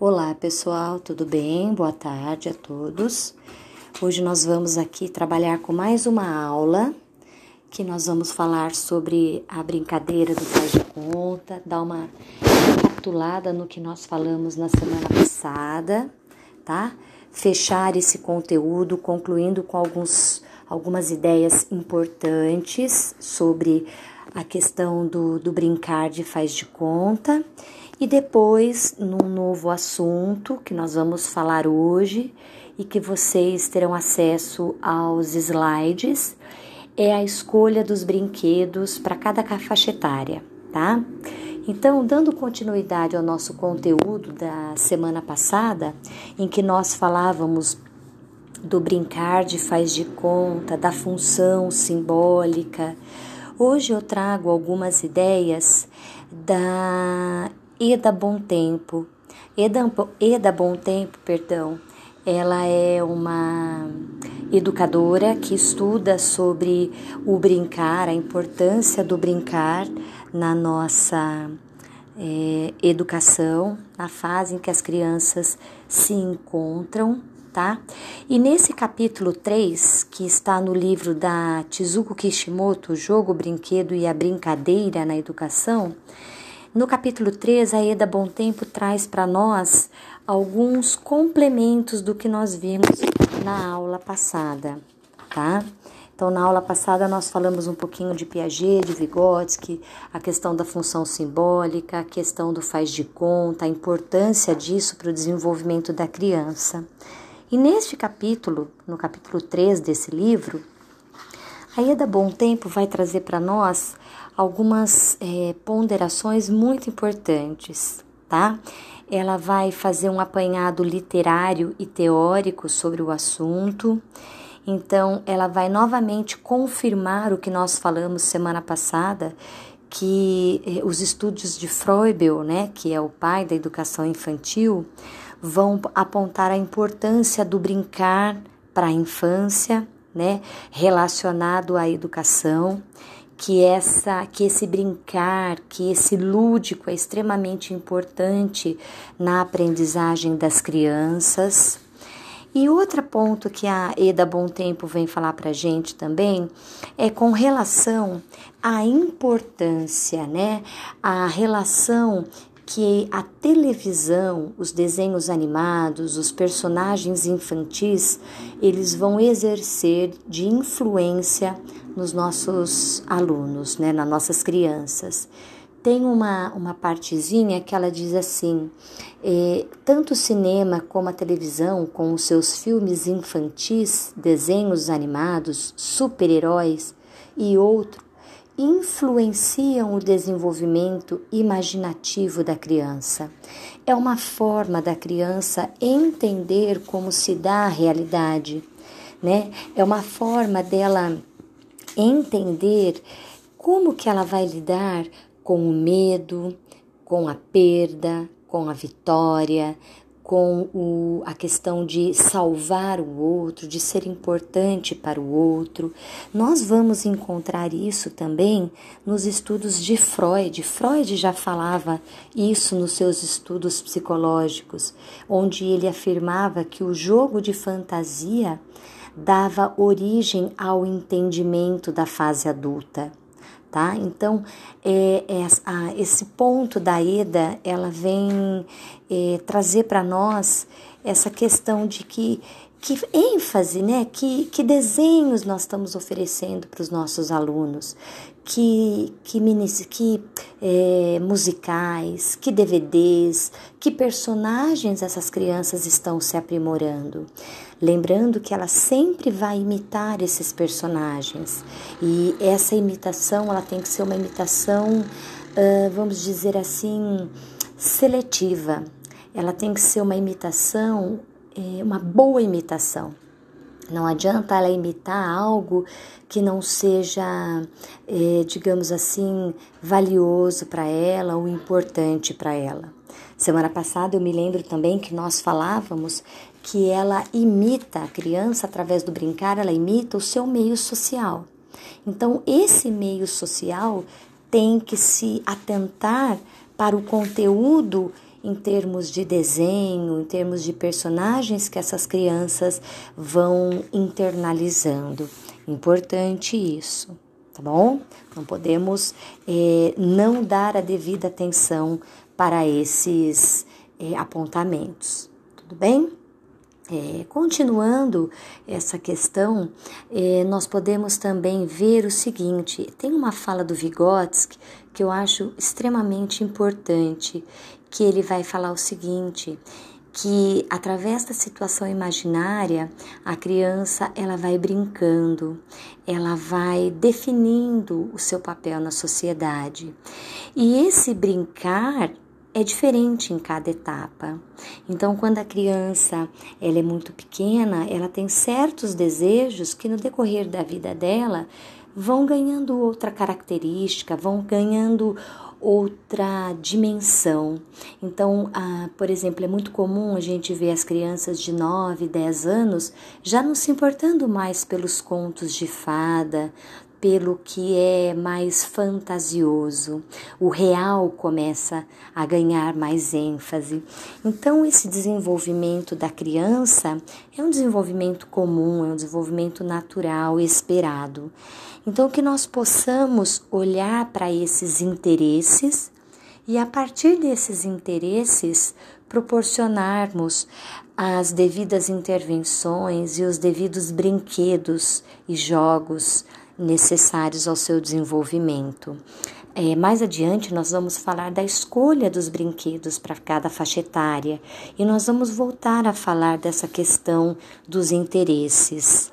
Olá pessoal, tudo bem? Boa tarde a todos. Hoje nós vamos aqui trabalhar com mais uma aula que nós vamos falar sobre a brincadeira do faz de conta, dar uma recapitulada no que nós falamos na semana passada, tá? Fechar esse conteúdo concluindo com alguns, algumas ideias importantes sobre a questão do, do brincar de faz de conta e depois, num novo assunto que nós vamos falar hoje e que vocês terão acesso aos slides, é a escolha dos brinquedos para cada faixa etária, tá? Então, dando continuidade ao nosso conteúdo da semana passada, em que nós falávamos do brincar de faz de conta, da função simbólica, hoje eu trago algumas ideias da Eda Bom Tempo. Eda, Eda Bom Tempo, perdão, ela é uma educadora que estuda sobre o brincar, a importância do brincar na nossa é, educação, na fase em que as crianças se encontram, tá? E nesse capítulo 3, que está no livro da Tizuko Kishimoto, Jogo, Brinquedo e a Brincadeira na Educação, no capítulo 3, a Eda Bom Tempo traz para nós alguns complementos do que nós vimos na aula passada, tá? Então, na aula passada, nós falamos um pouquinho de Piaget, de Vygotsky, a questão da função simbólica, a questão do faz de conta, a importância disso para o desenvolvimento da criança. E neste capítulo, no capítulo 3 desse livro, a Eda Bom Tempo vai trazer para nós algumas é, ponderações muito importantes, tá? Ela vai fazer um apanhado literário e teórico sobre o assunto. Então, ela vai novamente confirmar o que nós falamos semana passada, que eh, os estudos de Freud, né, que é o pai da educação infantil, vão apontar a importância do brincar para a infância, né, relacionado à educação que essa que esse brincar, que esse lúdico é extremamente importante na aprendizagem das crianças. E outro ponto que a Eda Bom Tempo vem falar para gente também é com relação à importância, né? A relação que a televisão, os desenhos animados, os personagens infantis, eles vão exercer de influência nos nossos alunos, né, nas nossas crianças. Tem uma, uma partezinha que ela diz assim: é, tanto o cinema como a televisão, com os seus filmes infantis, desenhos animados, super-heróis e outros, influenciam o desenvolvimento imaginativo da criança. É uma forma da criança entender como se dá a realidade, né? É uma forma dela entender como que ela vai lidar com o medo, com a perda, com a vitória, com o, a questão de salvar o outro, de ser importante para o outro. Nós vamos encontrar isso também nos estudos de Freud. Freud já falava isso nos seus estudos psicológicos, onde ele afirmava que o jogo de fantasia dava origem ao entendimento da fase adulta, tá? Então, é, é a, esse ponto da Eda, ela vem é, trazer para nós essa questão de que que ênfase, né? Que, que desenhos nós estamos oferecendo para os nossos alunos, que, que, que é, musicais, que DVDs, que personagens essas crianças estão se aprimorando. Lembrando que ela sempre vai imitar esses personagens e essa imitação ela tem que ser uma imitação, uh, vamos dizer assim, seletiva. Ela tem que ser uma imitação, é, uma boa imitação. Não adianta ela imitar algo que não seja, é, digamos assim, valioso para ela ou importante para ela. Semana passada eu me lembro também que nós falávamos que ela imita a criança através do brincar, ela imita o seu meio social. Então, esse meio social tem que se atentar para o conteúdo em termos de desenho, em termos de personagens que essas crianças vão internalizando. Importante isso, tá bom? Não podemos é, não dar a devida atenção para esses é, apontamentos, tudo bem? É, continuando essa questão, é, nós podemos também ver o seguinte: tem uma fala do Vygotsky que eu acho extremamente importante, que ele vai falar o seguinte, que através da situação imaginária, a criança ela vai brincando, ela vai definindo o seu papel na sociedade. E esse brincar é diferente em cada etapa. Então, quando a criança ela é muito pequena, ela tem certos desejos que no decorrer da vida dela vão ganhando outra característica, vão ganhando outra dimensão. Então, por exemplo, é muito comum a gente ver as crianças de 9, 10 anos já não se importando mais pelos contos de fada, pelo que é mais fantasioso. O real começa a ganhar mais ênfase. Então, esse desenvolvimento da criança é um desenvolvimento comum, é um desenvolvimento natural, esperado. Então, que nós possamos olhar para esses interesses e, a partir desses interesses, proporcionarmos as devidas intervenções e os devidos brinquedos e jogos necessários ao seu desenvolvimento. É, mais adiante, nós vamos falar da escolha dos brinquedos para cada faixa etária e nós vamos voltar a falar dessa questão dos interesses.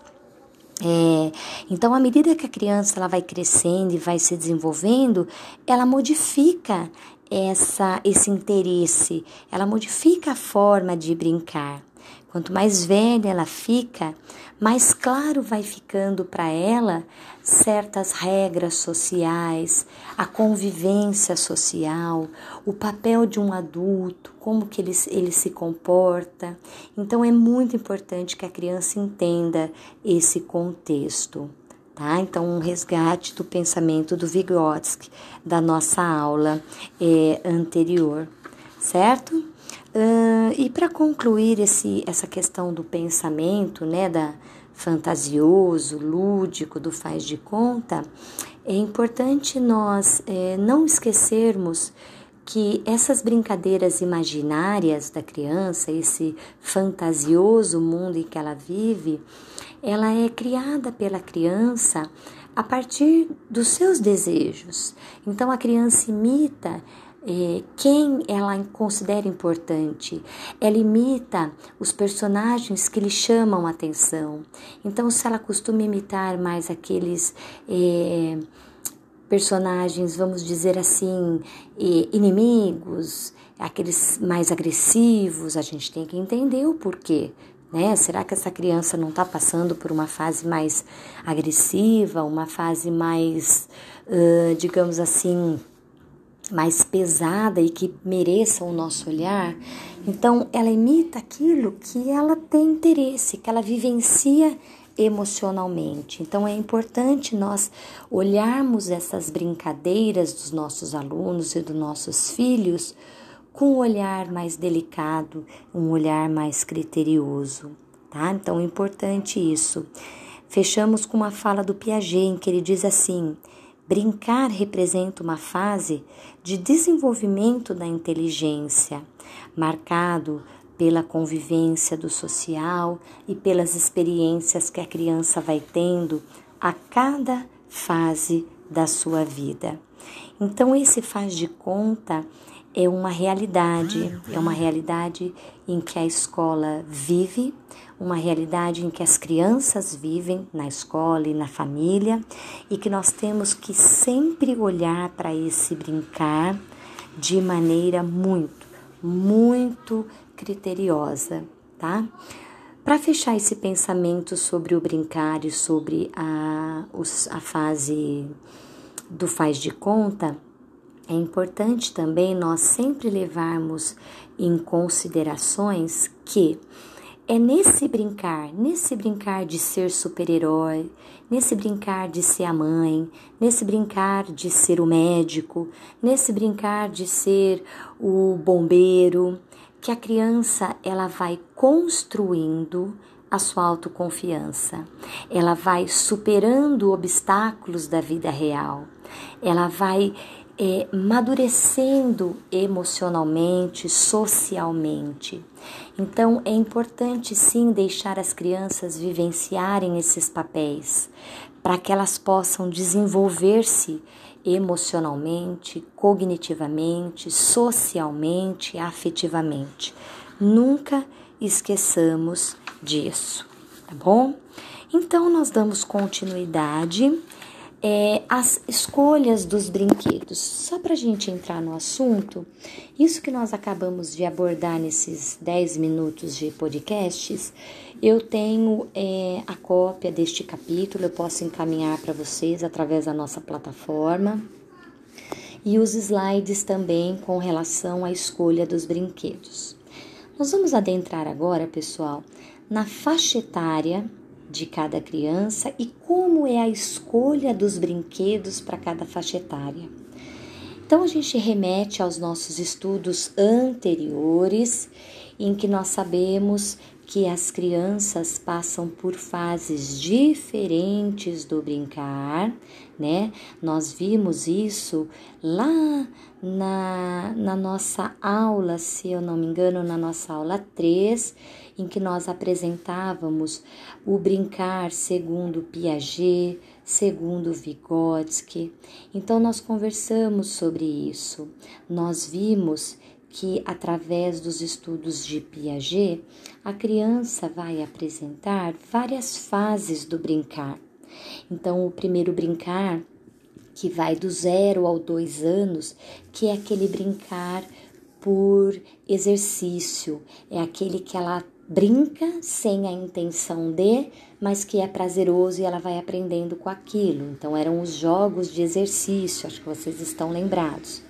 É, então, à medida que a criança ela vai crescendo e vai se desenvolvendo, ela modifica essa, esse interesse, ela modifica a forma de brincar. Quanto mais velha ela fica, mais claro vai ficando para ela certas regras sociais, a convivência social, o papel de um adulto, como que ele, ele se comporta. Então é muito importante que a criança entenda esse contexto. Tá? Então, um resgate do pensamento do Vygotsky, da nossa aula é, anterior, certo? Uh, e para concluir esse, essa questão do pensamento, né, da fantasioso, lúdico, do faz de conta, é importante nós é, não esquecermos que essas brincadeiras imaginárias da criança, esse fantasioso mundo em que ela vive, ela é criada pela criança a partir dos seus desejos. Então a criança imita é, quem ela considera importante. Ela imita os personagens que lhe chamam atenção. Então, se ela costuma imitar mais aqueles é, personagens, vamos dizer assim, é, inimigos, aqueles mais agressivos, a gente tem que entender o porquê. Né? Será que essa criança não está passando por uma fase mais agressiva, uma fase mais, uh, digamos assim, mais pesada e que mereça o nosso olhar, então ela imita aquilo que ela tem interesse, que ela vivencia emocionalmente. Então é importante nós olharmos essas brincadeiras dos nossos alunos e dos nossos filhos com um olhar mais delicado, um olhar mais criterioso, tá? Então é importante isso. Fechamos com uma fala do Piaget em que ele diz assim: Brincar representa uma fase de desenvolvimento da inteligência, marcado pela convivência do social e pelas experiências que a criança vai tendo a cada fase da sua vida. Então, esse faz de conta é uma realidade, é uma realidade em que a escola vive, uma realidade em que as crianças vivem na escola e na família e que nós temos que sempre olhar para esse brincar de maneira muito, muito criteriosa, tá? Para fechar esse pensamento sobre o brincar e sobre a, a fase do faz de conta, é importante também nós sempre levarmos em considerações que é nesse brincar, nesse brincar de ser super-herói, nesse brincar de ser a mãe, nesse brincar de ser o médico, nesse brincar de ser o bombeiro, que a criança ela vai construindo a sua autoconfiança. Ela vai superando obstáculos da vida real. Ela vai é, madurecendo emocionalmente, socialmente. Então é importante sim deixar as crianças vivenciarem esses papéis para que elas possam desenvolver-se emocionalmente, cognitivamente, socialmente, afetivamente. Nunca esqueçamos disso, tá bom? Então nós damos continuidade é, as escolhas dos brinquedos. Só para a gente entrar no assunto, isso que nós acabamos de abordar nesses 10 minutos de podcasts, eu tenho é, a cópia deste capítulo, eu posso encaminhar para vocês através da nossa plataforma. E os slides também com relação à escolha dos brinquedos. Nós vamos adentrar agora, pessoal, na faixa etária de cada criança e como é a escolha dos brinquedos para cada faixa etária. Então a gente remete aos nossos estudos anteriores, em que nós sabemos que as crianças passam por fases diferentes do brincar, né? Nós vimos isso lá na, na nossa aula, se eu não me engano, na nossa aula 3, em que nós apresentávamos o brincar segundo Piaget, segundo Vygotsky. Então nós conversamos sobre isso. Nós vimos que através dos estudos de Piaget, a criança vai apresentar várias fases do brincar. Então, o primeiro brincar, que vai do zero ao dois anos, que é aquele brincar por exercício, é aquele que ela brinca sem a intenção de, mas que é prazeroso e ela vai aprendendo com aquilo. Então, eram os jogos de exercício, acho que vocês estão lembrados.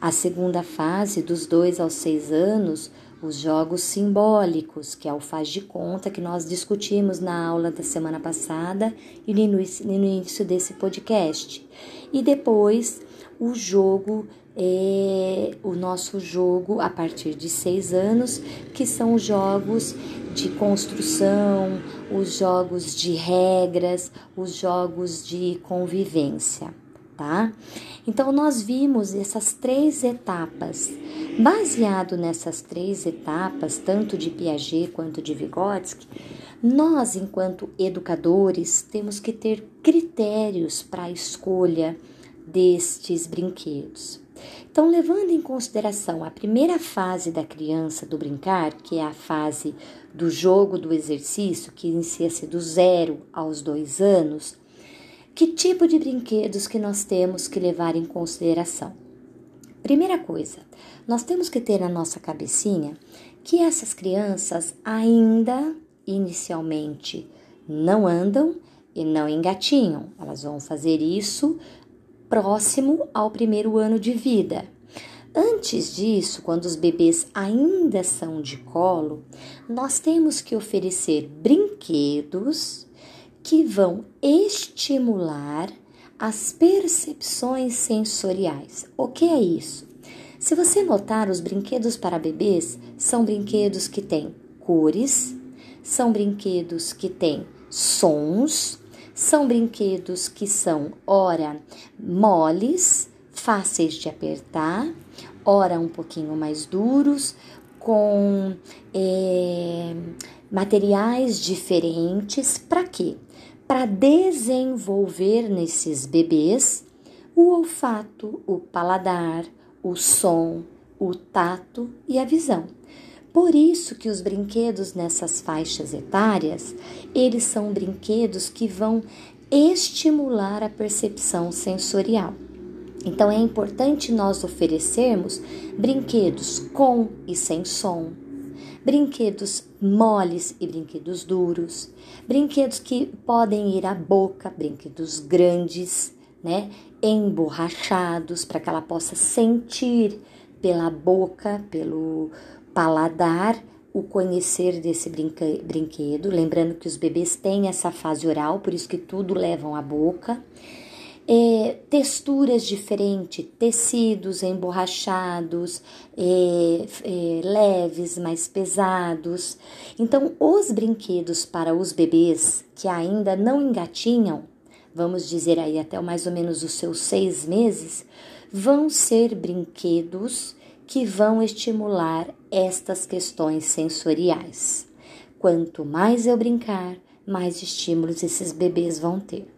A segunda fase, dos dois aos seis anos, os jogos simbólicos, que é o faz de conta que nós discutimos na aula da semana passada e no início desse podcast. E depois o jogo é o nosso jogo a partir de seis anos, que são os jogos de construção, os jogos de regras, os jogos de convivência tá? Então, nós vimos essas três etapas. Baseado nessas três etapas, tanto de Piaget quanto de Vygotsky, nós, enquanto educadores, temos que ter critérios para a escolha destes brinquedos. Então, levando em consideração a primeira fase da criança do brincar, que é a fase do jogo do exercício, que inicia-se do zero aos dois anos, que tipo de brinquedos que nós temos que levar em consideração? Primeira coisa, nós temos que ter na nossa cabecinha que essas crianças ainda inicialmente não andam e não engatinham. Elas vão fazer isso próximo ao primeiro ano de vida. Antes disso, quando os bebês ainda são de colo, nós temos que oferecer brinquedos que vão estimular as percepções sensoriais. O que é isso? Se você notar, os brinquedos para bebês são brinquedos que têm cores, são brinquedos que têm sons, são brinquedos que são, ora, moles, fáceis de apertar, ora, um pouquinho mais duros, com é, materiais diferentes. Para quê? Para desenvolver nesses bebês o olfato, o paladar, o som, o tato e a visão. Por isso que os brinquedos nessas faixas etárias, eles são brinquedos que vão estimular a percepção sensorial. Então é importante nós oferecermos brinquedos com e sem som, brinquedos moles e brinquedos duros, brinquedos que podem ir à boca, brinquedos grandes, né, emborrachados para que ela possa sentir pela boca, pelo paladar o conhecer desse brinquedo, lembrando que os bebês têm essa fase oral, por isso que tudo levam à boca. É, texturas diferentes, tecidos emborrachados, é, é, leves, mais pesados. Então, os brinquedos para os bebês que ainda não engatinham, vamos dizer aí até mais ou menos os seus seis meses, vão ser brinquedos que vão estimular estas questões sensoriais. Quanto mais eu brincar, mais estímulos esses bebês vão ter.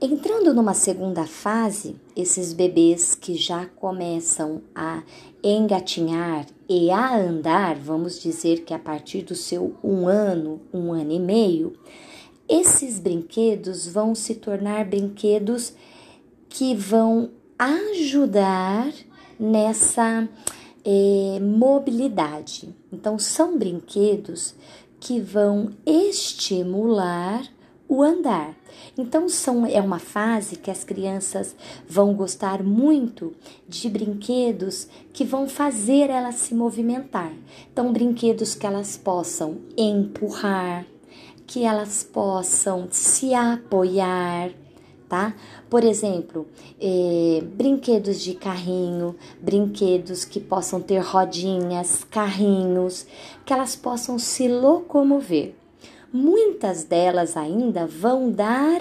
Entrando numa segunda fase, esses bebês que já começam a engatinhar e a andar, vamos dizer que a partir do seu um ano, um ano e meio, esses brinquedos vão se tornar brinquedos que vão ajudar nessa é, mobilidade. Então, são brinquedos que vão estimular o andar. Então são é uma fase que as crianças vão gostar muito de brinquedos que vão fazer elas se movimentar. Então brinquedos que elas possam empurrar, que elas possam se apoiar, tá? Por exemplo, eh, brinquedos de carrinho, brinquedos que possam ter rodinhas, carrinhos, que elas possam se locomover muitas delas ainda vão dar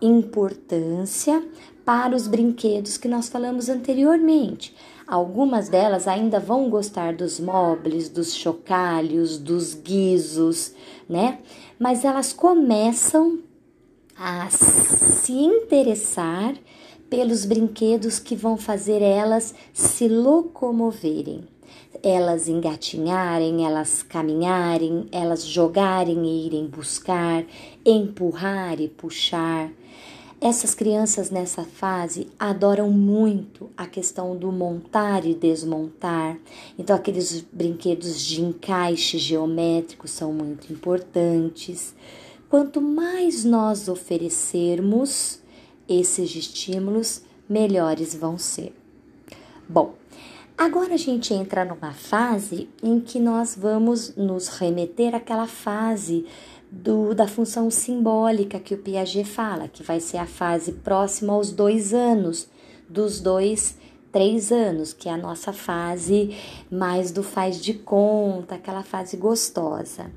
importância para os brinquedos que nós falamos anteriormente. Algumas delas ainda vão gostar dos móveis, dos chocalhos, dos guizos, né? Mas elas começam a se interessar pelos brinquedos que vão fazer elas se locomoverem elas engatinharem, elas caminharem, elas jogarem e irem buscar, empurrar e puxar. Essas crianças nessa fase adoram muito a questão do montar e desmontar. Então, aqueles brinquedos de encaixe geométrico são muito importantes. Quanto mais nós oferecermos esses estímulos, melhores vão ser. Bom, Agora a gente entra numa fase em que nós vamos nos remeter àquela fase do, da função simbólica que o Piaget fala, que vai ser a fase próxima aos dois anos, dos dois, três anos, que é a nossa fase mais do faz de conta, aquela fase gostosa.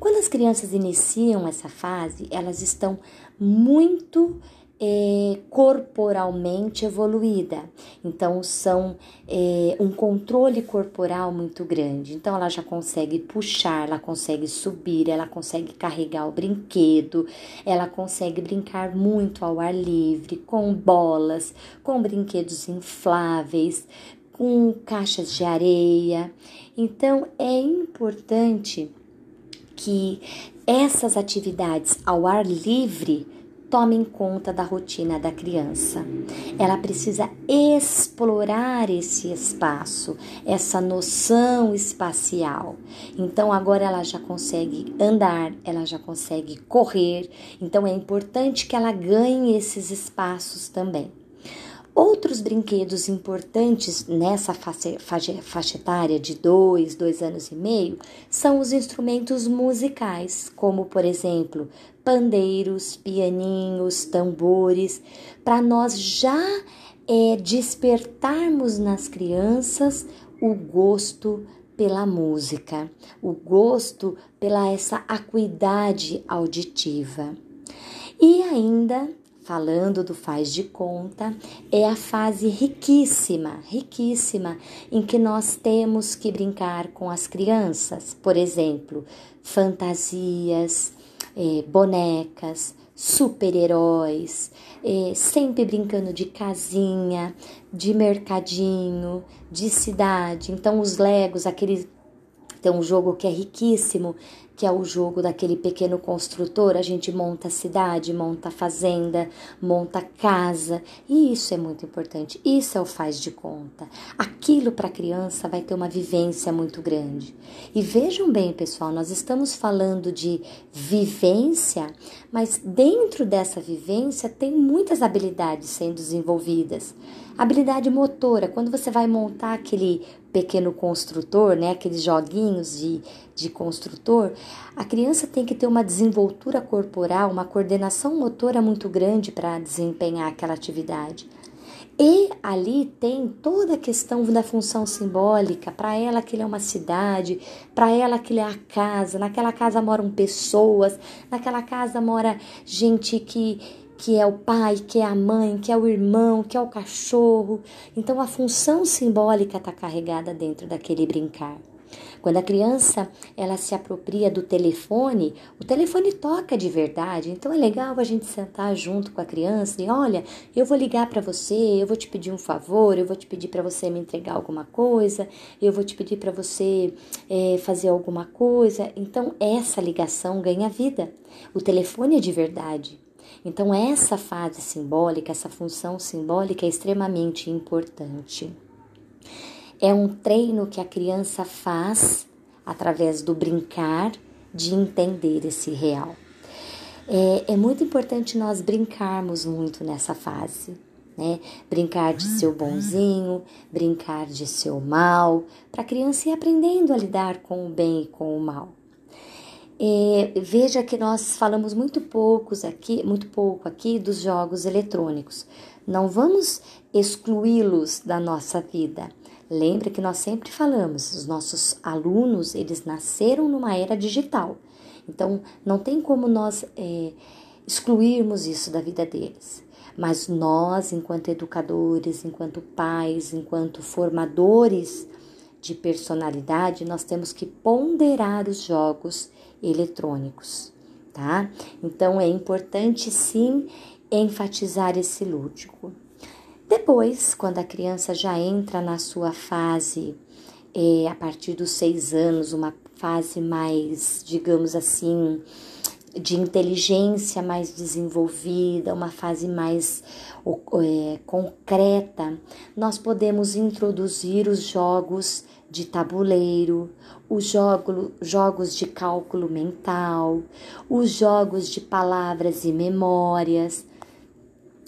Quando as crianças iniciam essa fase, elas estão muito é, corporalmente evoluída. Então, são é, um controle corporal muito grande. Então, ela já consegue puxar, ela consegue subir, ela consegue carregar o brinquedo, ela consegue brincar muito ao ar livre, com bolas, com brinquedos infláveis, com caixas de areia. Então, é importante que essas atividades ao ar livre tomem conta da rotina da criança. Ela precisa explorar esse espaço, essa noção espacial. Então agora ela já consegue andar, ela já consegue correr. Então é importante que ela ganhe esses espaços também. Outros brinquedos importantes nessa faixa, faixa etária de dois, dois anos e meio são os instrumentos musicais, como por exemplo pandeiros, pianinhos, tambores, para nós já é, despertarmos nas crianças o gosto pela música, o gosto pela essa acuidade auditiva. E ainda falando do faz de conta, é a fase riquíssima, riquíssima, em que nós temos que brincar com as crianças, por exemplo, fantasias, é, bonecas, super-heróis, é, sempre brincando de casinha, de mercadinho, de cidade. Então, os Legos, aquele tem um jogo que é riquíssimo, que é o jogo daquele pequeno construtor. A gente monta cidade, monta fazenda, monta casa, e isso é muito importante. Isso é o faz de conta. Aquilo para a criança vai ter uma vivência muito grande. E vejam bem, pessoal, nós estamos falando de vivência, mas dentro dessa vivência tem muitas habilidades sendo desenvolvidas. Habilidade motora, quando você vai montar aquele pequeno construtor, né? Aqueles joguinhos de, de construtor, a criança tem que ter uma desenvoltura corporal, uma coordenação motora muito grande para desempenhar aquela atividade. E ali tem toda a questão da função simbólica. Para ela, aquilo é uma cidade, para ela, aquilo é a casa. Naquela casa moram pessoas, naquela casa mora gente que, que é o pai, que é a mãe, que é o irmão, que é o cachorro. Então, a função simbólica está carregada dentro daquele brincar. Quando a criança ela se apropria do telefone, o telefone toca de verdade. Então é legal a gente sentar junto com a criança e olha, eu vou ligar para você, eu vou te pedir um favor, eu vou te pedir para você me entregar alguma coisa, eu vou te pedir para você é, fazer alguma coisa. Então essa ligação ganha vida. O telefone é de verdade. Então essa fase simbólica, essa função simbólica é extremamente importante. É um treino que a criança faz através do brincar de entender esse real. É, é muito importante nós brincarmos muito nessa fase. Né? Brincar de ser bonzinho, brincar de ser o mal, para a criança ir aprendendo a lidar com o bem e com o mal. É, veja que nós falamos muito poucos aqui, muito pouco aqui dos jogos eletrônicos. Não vamos excluí-los da nossa vida, Lembre que nós sempre falamos, os nossos alunos, eles nasceram numa era digital. Então, não tem como nós é, excluirmos isso da vida deles. Mas nós, enquanto educadores, enquanto pais, enquanto formadores de personalidade, nós temos que ponderar os jogos eletrônicos, tá? Então, é importante sim enfatizar esse lúdico. Depois, quando a criança já entra na sua fase, é, a partir dos seis anos, uma fase mais, digamos assim, de inteligência mais desenvolvida, uma fase mais é, concreta, nós podemos introduzir os jogos de tabuleiro, os jogo, jogos de cálculo mental, os jogos de palavras e memórias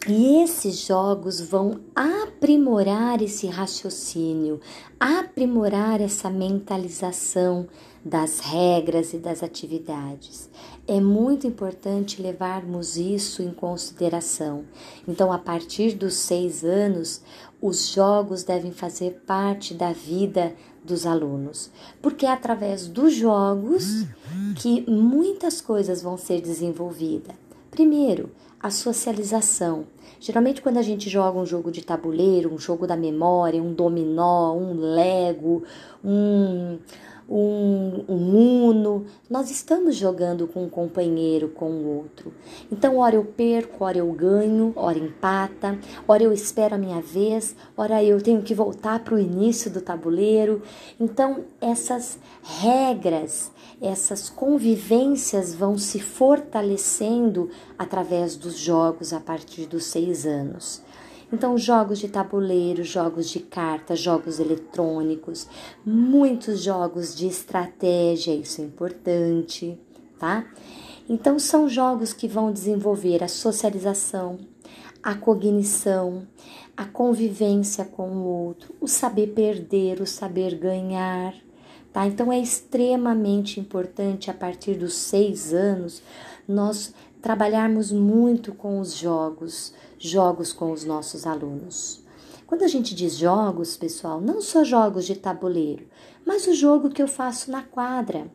e esses jogos vão aprimorar esse raciocínio, aprimorar essa mentalização das regras e das atividades. É muito importante levarmos isso em consideração. Então, a partir dos seis anos, os jogos devem fazer parte da vida dos alunos, porque é através dos jogos que muitas coisas vão ser desenvolvidas. Primeiro, a socialização. Geralmente, quando a gente joga um jogo de tabuleiro, um jogo da memória, um dominó, um lego, um, um, um uno, nós estamos jogando com um companheiro, com o outro. Então, ora eu perco, ora eu ganho, ora empata, ora eu espero a minha vez, ora eu tenho que voltar para o início do tabuleiro. Então, essas regras, essas convivências vão se fortalecendo através dos jogos a partir dos seis anos. Então, jogos de tabuleiro, jogos de cartas, jogos eletrônicos, muitos jogos de estratégia, isso é importante, tá? Então, são jogos que vão desenvolver a socialização, a cognição, a convivência com o outro, o saber perder, o saber ganhar, tá? Então, é extremamente importante a partir dos seis anos nós trabalharmos muito com os jogos, jogos com os nossos alunos. Quando a gente diz jogos, pessoal, não só jogos de tabuleiro, mas o jogo que eu faço na quadra.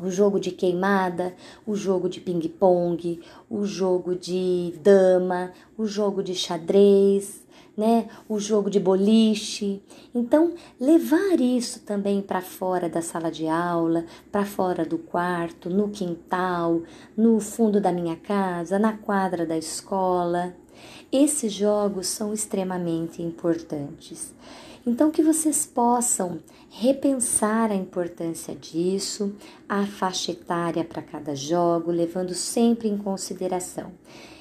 O jogo de queimada, o jogo de ping-pong, o jogo de dama, o jogo de xadrez, né? O jogo de boliche. Então, levar isso também para fora da sala de aula, para fora do quarto, no quintal, no fundo da minha casa, na quadra da escola. Esses jogos são extremamente importantes. Então, que vocês possam repensar a importância disso, a faixa etária para cada jogo, levando sempre em consideração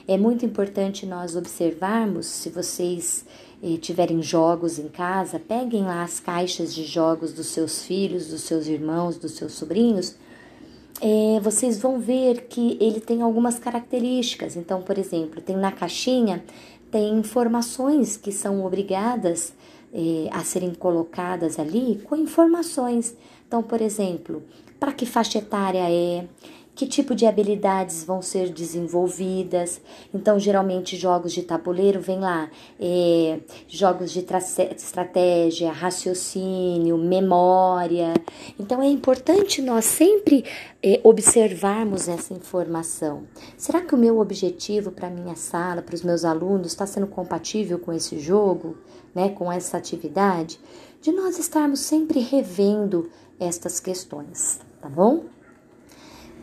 é muito importante nós observarmos, se vocês eh, tiverem jogos em casa, peguem lá as caixas de jogos dos seus filhos, dos seus irmãos, dos seus sobrinhos. É, vocês vão ver que ele tem algumas características. Então, por exemplo, tem na caixinha tem informações que são obrigadas é, a serem colocadas ali com informações. Então, por exemplo, para que faixa etária é, que tipo de habilidades vão ser desenvolvidas. Então, geralmente, jogos de tabuleiro vem lá, é, jogos de estratégia, raciocínio, memória. Então, é importante nós sempre é, observarmos essa informação. Será que o meu objetivo para minha sala, para os meus alunos, está sendo compatível com esse jogo, né, com essa atividade? De nós estarmos sempre revendo estas questões, tá bom?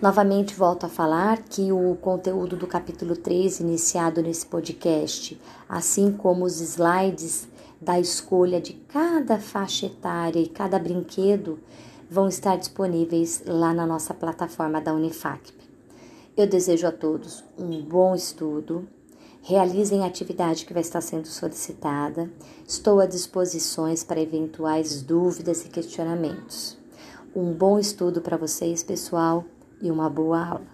Novamente volto a falar que o conteúdo do capítulo 3, iniciado nesse podcast, assim como os slides da escolha de cada faixa etária e cada brinquedo, vão estar disponíveis lá na nossa plataforma da Unifacp. Eu desejo a todos um bom estudo, realizem a atividade que vai estar sendo solicitada, estou à disposição para eventuais dúvidas e questionamentos. Um bom estudo para vocês, pessoal e uma boa aula.